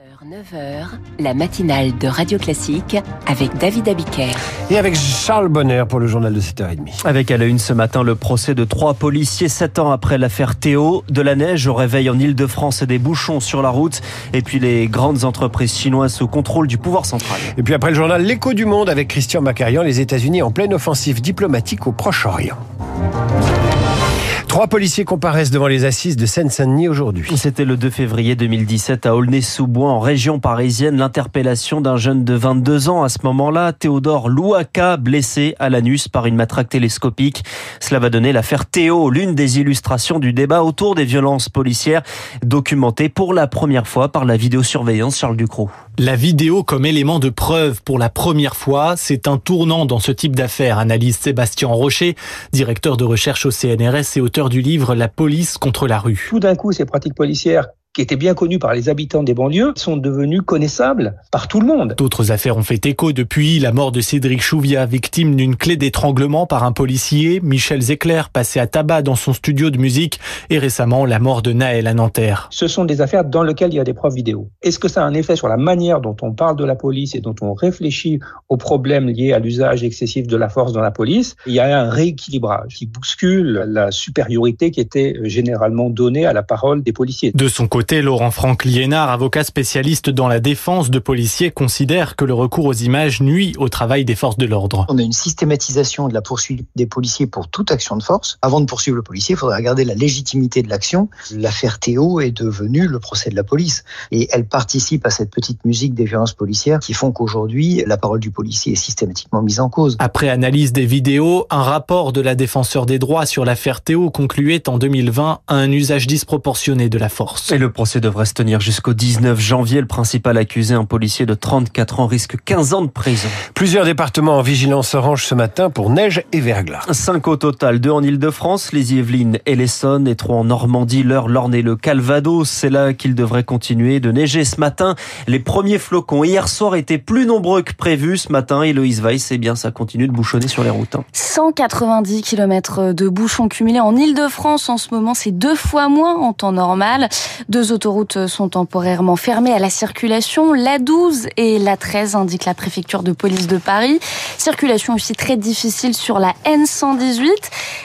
9h, la matinale de Radio Classique avec David Abiker. Et avec Charles Bonner pour le journal de 7h30. Avec à la une ce matin le procès de trois policiers sept ans après l'affaire Théo. De la neige au réveil en Ile-de-France et des bouchons sur la route. Et puis les grandes entreprises chinoises sous contrôle du pouvoir central. Et puis après le journal L'écho du monde avec Christian Macarian, les États-Unis en pleine offensive diplomatique au Proche-Orient. Trois policiers comparaissent devant les assises de Seine-Saint-Denis aujourd'hui. C'était le 2 février 2017 à Aulnay-sous-Bois, en région parisienne, l'interpellation d'un jeune de 22 ans. À ce moment-là, Théodore Louaka, blessé à l'anus par une matraque télescopique. Cela va donner l'affaire Théo, l'une des illustrations du débat autour des violences policières, documentée pour la première fois par la vidéosurveillance Charles Ducrot. La vidéo comme élément de preuve pour la première fois, c'est un tournant dans ce type d'affaires, analyse Sébastien Rocher, directeur de recherche au CNRS et auteur du livre La police contre la rue. Tout d'un coup, ces pratiques policières qui étaient bien connus par les habitants des banlieues, sont devenus connaissables par tout le monde. D'autres affaires ont fait écho depuis la mort de Cédric Chouviat, victime d'une clé d'étranglement par un policier, Michel Zecler, passé à tabac dans son studio de musique, et récemment la mort de Naël à Nanterre. Ce sont des affaires dans lesquelles il y a des preuves vidéo. Est-ce que ça a un effet sur la manière dont on parle de la police et dont on réfléchit aux problèmes liés à l'usage excessif de la force dans la police? Il y a un rééquilibrage qui bouscule la supériorité qui était généralement donnée à la parole des policiers. De son côté, côté, Laurent Franck Liénard, avocat spécialiste dans la défense de policiers, considère que le recours aux images nuit au travail des forces de l'ordre. On a une systématisation de la poursuite des policiers pour toute action de force. Avant de poursuivre le policier, il faudrait regarder la légitimité de l'action. L'affaire Théo est devenue le procès de la police. Et elle participe à cette petite musique des violences policières qui font qu'aujourd'hui, la parole du policier est systématiquement mise en cause. Après analyse des vidéos, un rapport de la défenseur des droits sur l'affaire Théo concluait en 2020 un usage disproportionné de la force. Et le procès devrait se tenir jusqu'au 19 janvier. Le principal accusé, un policier de 34 ans, risque 15 ans de prison. Plusieurs départements en vigilance orange ce matin pour neige et verglas. Cinq au total, deux en Ile-de-France, les Yvelines et l'Essonne, et trois en Normandie, l'Eure, l'Orne et le Calvados. C'est là qu'il devrait continuer de neiger ce matin. Les premiers flocons hier soir étaient plus nombreux que prévu ce matin. Et Loïs Weiss, eh bien, ça continue de bouchonner sur les routes. 190 hein. km de bouchons cumulés en Ile-de-France en ce moment. C'est deux fois moins en temps normal. Deux autoroutes sont temporairement fermées à la circulation. La 12 et la 13 indiquent la préfecture de police de Paris. Circulation aussi très difficile sur la N118.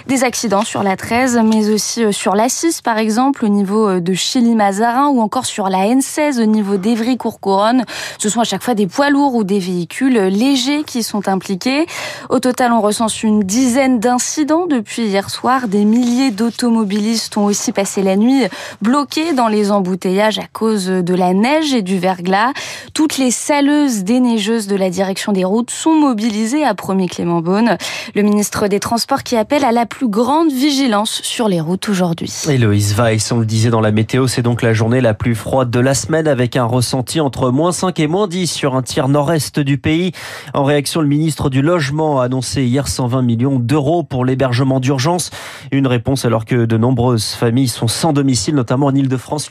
Des accidents sur la 13, mais aussi euh, sur la 6 par exemple, au niveau euh, de Chili-Mazarin ou encore sur la N16 au niveau d'Evry-Courcouronne. Ce sont à chaque fois des poids lourds ou des véhicules légers qui sont impliqués. Au total, on recense une dizaine d'incidents depuis hier soir. Des milliers d'automobilistes ont aussi passé la nuit bloqués dans les les embouteillages à cause de la neige et du verglas. Toutes les saleuses déneigeuses de la direction des routes sont mobilisées à Premier Clément Beaune, le ministre des Transports qui appelle à la plus grande vigilance sur les routes aujourd'hui. Héloïse Weiss, on le disait dans la météo, c'est donc la journée la plus froide de la semaine avec un ressenti entre moins 5 et moins 10 sur un tiers nord-est du pays. En réaction, le ministre du Logement a annoncé hier 120 millions d'euros pour l'hébergement d'urgence. Une réponse alors que de nombreuses familles sont sans domicile, notamment en Ile-de-France.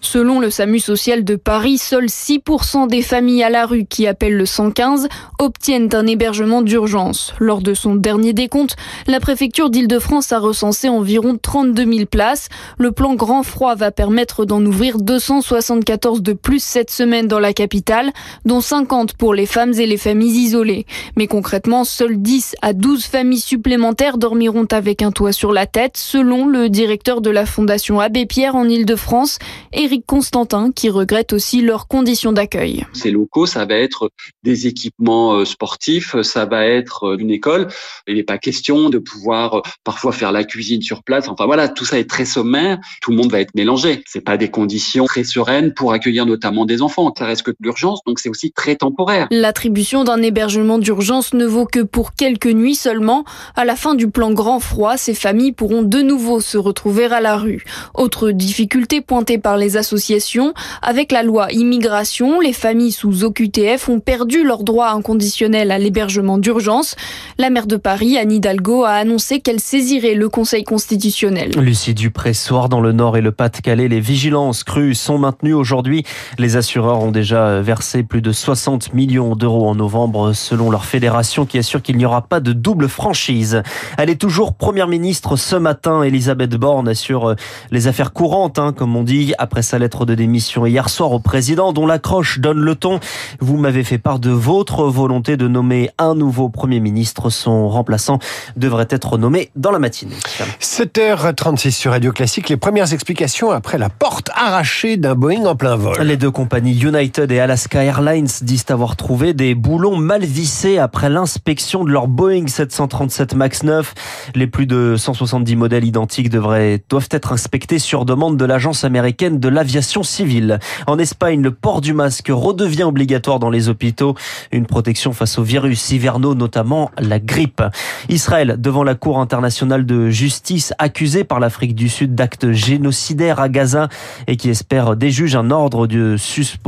Selon le SAMU social de Paris, seuls 6% des familles à la rue qui appellent le 115 obtiennent un hébergement d'urgence. Lors de son dernier décompte, la préfecture d'Île-de-France a recensé environ 32 000 places. Le plan Grand Froid va permettre d'en ouvrir 274 de plus cette semaine dans la capitale, dont 50 pour les femmes et les familles isolées. Mais concrètement, seuls 10 à 12 familles supplémentaires dormiront avec un toit sur la tête, selon le directeur de la Fondation Abbé Pierre en Île-de-France france Éric Constantin, qui regrette aussi leurs conditions d'accueil. Ces locaux, ça va être des équipements euh, sportifs, ça va être euh, une école. Il n'est pas question de pouvoir euh, parfois faire la cuisine sur place. Enfin voilà, tout ça est très sommaire. Tout le monde va être mélangé. C'est pas des conditions très sereines pour accueillir notamment des enfants. Ça reste que de l'urgence, donc c'est aussi très temporaire. L'attribution d'un hébergement d'urgence ne vaut que pour quelques nuits seulement. À la fin du plan grand froid, ces familles pourront de nouveau se retrouver à la rue. Autre difficulté pointées par les associations. Avec la loi immigration, les familles sous OQTF ont perdu leur droit inconditionnel à l'hébergement d'urgence. La maire de Paris, Anne Hidalgo, a annoncé qu'elle saisirait le Conseil constitutionnel. Lucie Dupré, soir dans le Nord et le Pas-de-Calais, les vigilances crues sont maintenues aujourd'hui. Les assureurs ont déjà versé plus de 60 millions d'euros en novembre selon leur fédération qui assure qu'il n'y aura pas de double franchise. Elle est toujours première ministre ce matin. Elisabeth Borne assure les affaires courantes, hein, comme comme on dit, après sa lettre de démission hier soir au président, dont l'accroche donne le ton. Vous m'avez fait part de votre volonté de nommer un nouveau Premier ministre. Son remplaçant devrait être nommé dans la matinée. 7h36 sur Radio Classique. Les premières explications après la porte arrachée d'un Boeing en plein vol. Les deux compagnies United et Alaska Airlines disent avoir trouvé des boulons mal vissés après l'inspection de leur Boeing 737 MAX 9. Les plus de 170 modèles identiques devraient, doivent être inspectés sur demande de l'agence américaine de l'aviation civile. En Espagne, le port du masque redevient obligatoire dans les hôpitaux. Une protection face aux virus hivernaux, notamment la grippe. Israël, devant la Cour internationale de justice, accusé par l'Afrique du Sud d'actes génocidaires à Gaza et qui espère des juges un ordre de,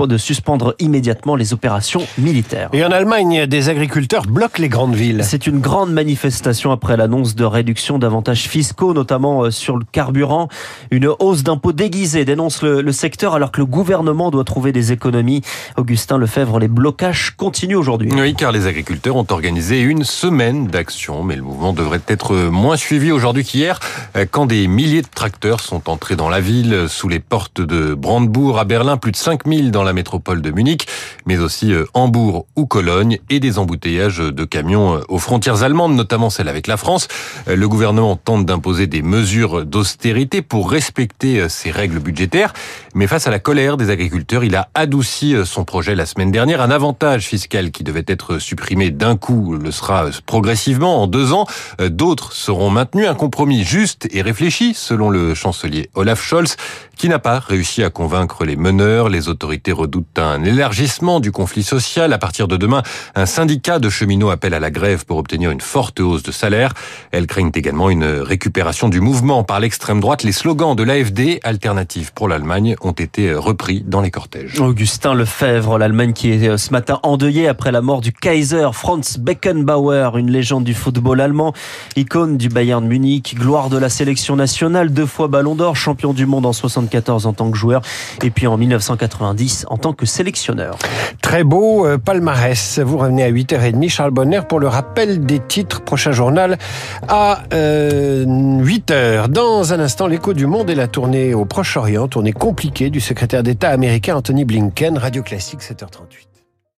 de suspendre immédiatement les opérations militaires. Et en Allemagne, des agriculteurs bloquent les grandes villes. C'est une grande manifestation après l'annonce de réduction d'avantages fiscaux, notamment euh, sur le carburant. Une hausse d'impôts déguisée dénonce le, secteur alors que le gouvernement doit trouver des économies. Augustin Lefebvre, les blocages continuent aujourd'hui. Oui, car les agriculteurs ont organisé une semaine d'action, mais le mouvement devrait être moins suivi aujourd'hui qu'hier, euh, quand des milliers de tracteurs sont entrés dans la ville, sous les portes de Brandebourg à Berlin, plus de 5000 dans la métropole de Munich, mais aussi euh, Hambourg ou Cologne, et des embouteillages de camions aux frontières allemandes, notamment celle avec la France. Le gouvernement tente d'imposer des mesures d'austérité pour respecter ces règles budgétaires, mais face à la colère des agriculteurs, il a adouci son projet la semaine dernière. Un avantage fiscal qui devait être supprimé d'un coup le sera progressivement en deux ans. D'autres seront maintenus. Un compromis juste et réfléchi, selon le chancelier Olaf Scholz, qui n'a pas réussi à convaincre les meneurs. Les autorités redoutent un élargissement du conflit social. À partir de demain, un syndicat de cheminots appelle à la grève pour obtenir une forte hausse de salaire. Elles craignent également une récupération du mouvement par l'extrême droite. Les slogans de l'AFD, Alternative pour l'Allemagne, ont été repris dans les cortèges. Augustin Lefebvre, l'Allemagne qui est ce matin endeuillée après la mort du Kaiser Franz Beckenbauer, une légende du football allemand, icône du Bayern Munich, gloire de la sélection nationale, deux fois ballon d'or, champion du monde en 74 en tant que joueur et puis en 1990 en tant que sélectionneur. Très beau euh, palmarès. Vous revenez à 8h30, Charles Bonner, pour le rappel des titres. Prochain journal à euh, 8h. Dans un instant, l'écho du monde et la tournée au Proche-Orient, tournée compliquée du secrétaire d'État américain Anthony Blinken, Radio Classique 7h38.